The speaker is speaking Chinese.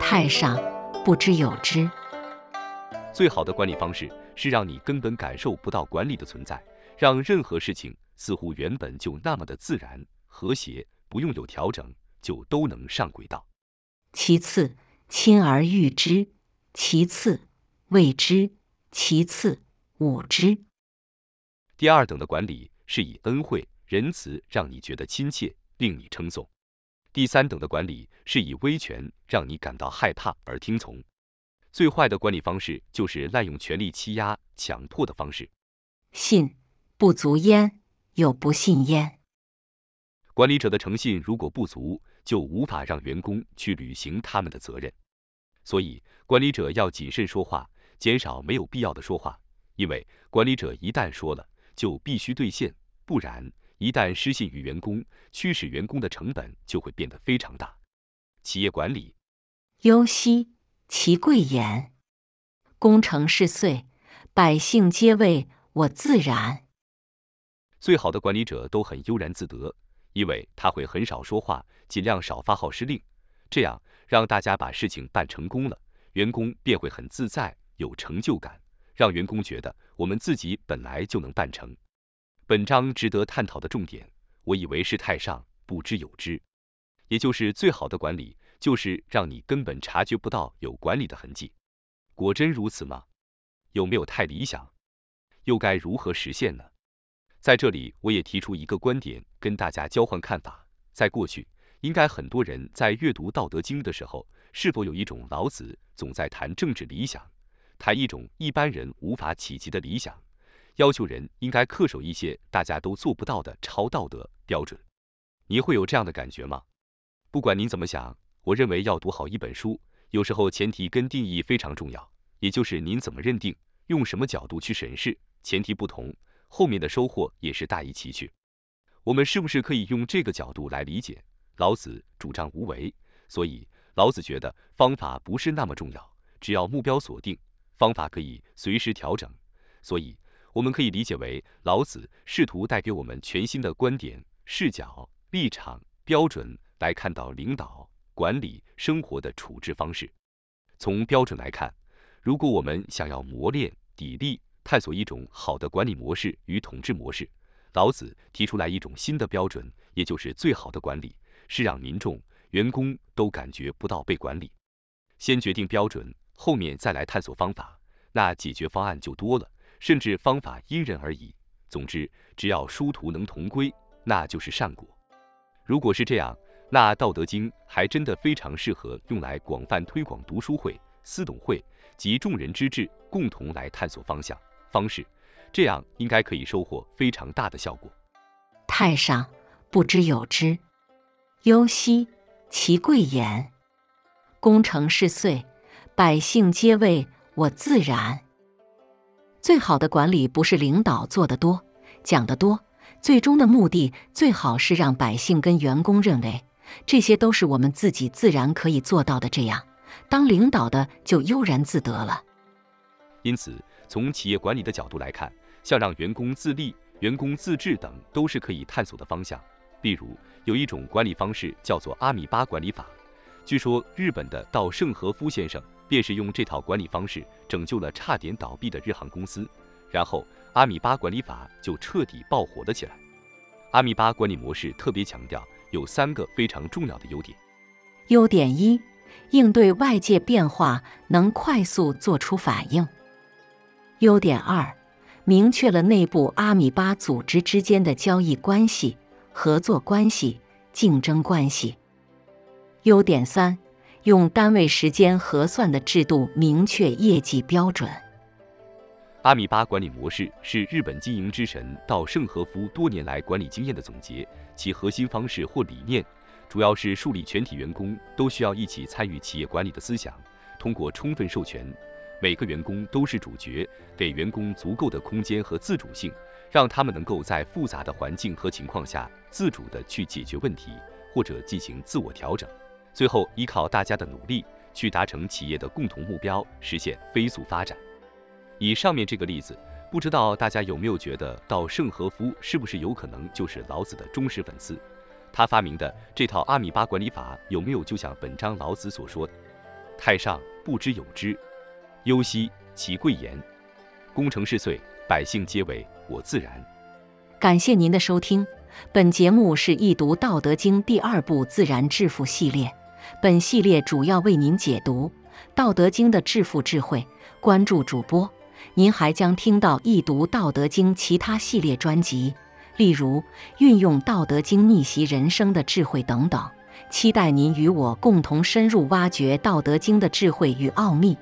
太上不知有之。最好的管理方式是让你根本感受不到管理的存在，让任何事情似乎原本就那么的自然和谐，不用有调整就都能上轨道。其次，亲而誉之；其次，未知；其次，我知。第二等的管理是以恩惠、仁慈让你觉得亲切，令你称颂；第三等的管理是以威权让你感到害怕而听从。最坏的管理方式就是滥用权力欺压、强迫的方式。信不足焉，有不信焉。管理者的诚信如果不足，就无法让员工去履行他们的责任。所以，管理者要谨慎说话，减少没有必要的说话。因为管理者一旦说了，就必须兑现，不然一旦失信于员工，驱使员工的成本就会变得非常大。企业管理，忧兮其贵言，功成事遂，百姓皆谓我自然。最好的管理者都很悠然自得，因为他会很少说话，尽量少发号施令，这样让大家把事情办成功了，员工便会很自在，有成就感，让员工觉得我们自己本来就能办成。本章值得探讨的重点，我以为是太上不知有之，也就是最好的管理。就是让你根本察觉不到有管理的痕迹，果真如此吗？有没有太理想？又该如何实现呢？在这里，我也提出一个观点，跟大家交换看法。在过去，应该很多人在阅读《道德经》的时候，是否有一种老子总在谈政治理想，谈一种一般人无法企及的理想，要求人应该恪守一些大家都做不到的超道德标准？你会有这样的感觉吗？不管您怎么想。我认为要读好一本书，有时候前提跟定义非常重要，也就是您怎么认定，用什么角度去审视，前提不同，后面的收获也是大一齐去。我们是不是可以用这个角度来理解？老子主张无为，所以老子觉得方法不是那么重要，只要目标锁定，方法可以随时调整。所以我们可以理解为，老子试图带给我们全新的观点、视角、立场、标准来看到领导。管理生活的处置方式，从标准来看，如果我们想要磨练、砥砺、探索一种好的管理模式与统治模式，老子提出来一种新的标准，也就是最好的管理是让民众、员工都感觉不到被管理。先决定标准，后面再来探索方法，那解决方案就多了，甚至方法因人而异。总之，只要殊途能同归，那就是善果。如果是这样。那《道德经》还真的非常适合用来广泛推广读书会、私董会及众人之智，共同来探索方向方式，这样应该可以收获非常大的效果。太上不知有之，忧兮其贵言，功成事遂，百姓皆谓我自然。最好的管理不是领导做得多、讲得多，最终的目的最好是让百姓跟员工认为。这些都是我们自己自然可以做到的，这样，当领导的就悠然自得了。因此，从企业管理的角度来看，像让员工自立、员工自治等，都是可以探索的方向。例如，有一种管理方式叫做阿米巴管理法，据说日本的稻盛和夫先生便是用这套管理方式拯救了差点倒闭的日航公司，然后阿米巴管理法就彻底爆火了起来。阿米巴管理模式特别强调。有三个非常重要的优点。优点一，应对外界变化能快速做出反应。优点二，明确了内部阿米巴组织之间的交易关系、合作关系、竞争关系。优点三，用单位时间核算的制度明确业绩标准。阿米巴管理模式是日本经营之神稻盛和夫多年来管理经验的总结。其核心方式或理念，主要是树立全体员工都需要一起参与企业管理的思想。通过充分授权，每个员工都是主角，给员工足够的空间和自主性，让他们能够在复杂的环境和情况下自主地去解决问题，或者进行自我调整。最后，依靠大家的努力，去达成企业的共同目标，实现飞速发展。以上面这个例子，不知道大家有没有觉得，稻盛和夫是不是有可能就是老子的忠实粉丝？他发明的这套阿米巴管理法，有没有就像本章老子所说的：“太上不知有之，忧兮其贵言。功成事遂，百姓皆为我自然。”感谢您的收听，本节目是易读《道德经》第二部“自然致富”系列。本系列主要为您解读《道德经》的致富智慧。关注主播，您还将听到易读《道德经》其他系列专辑，例如运用《道德经》逆袭人生的智慧等等。期待您与我共同深入挖掘《道德经》的智慧与奥秘。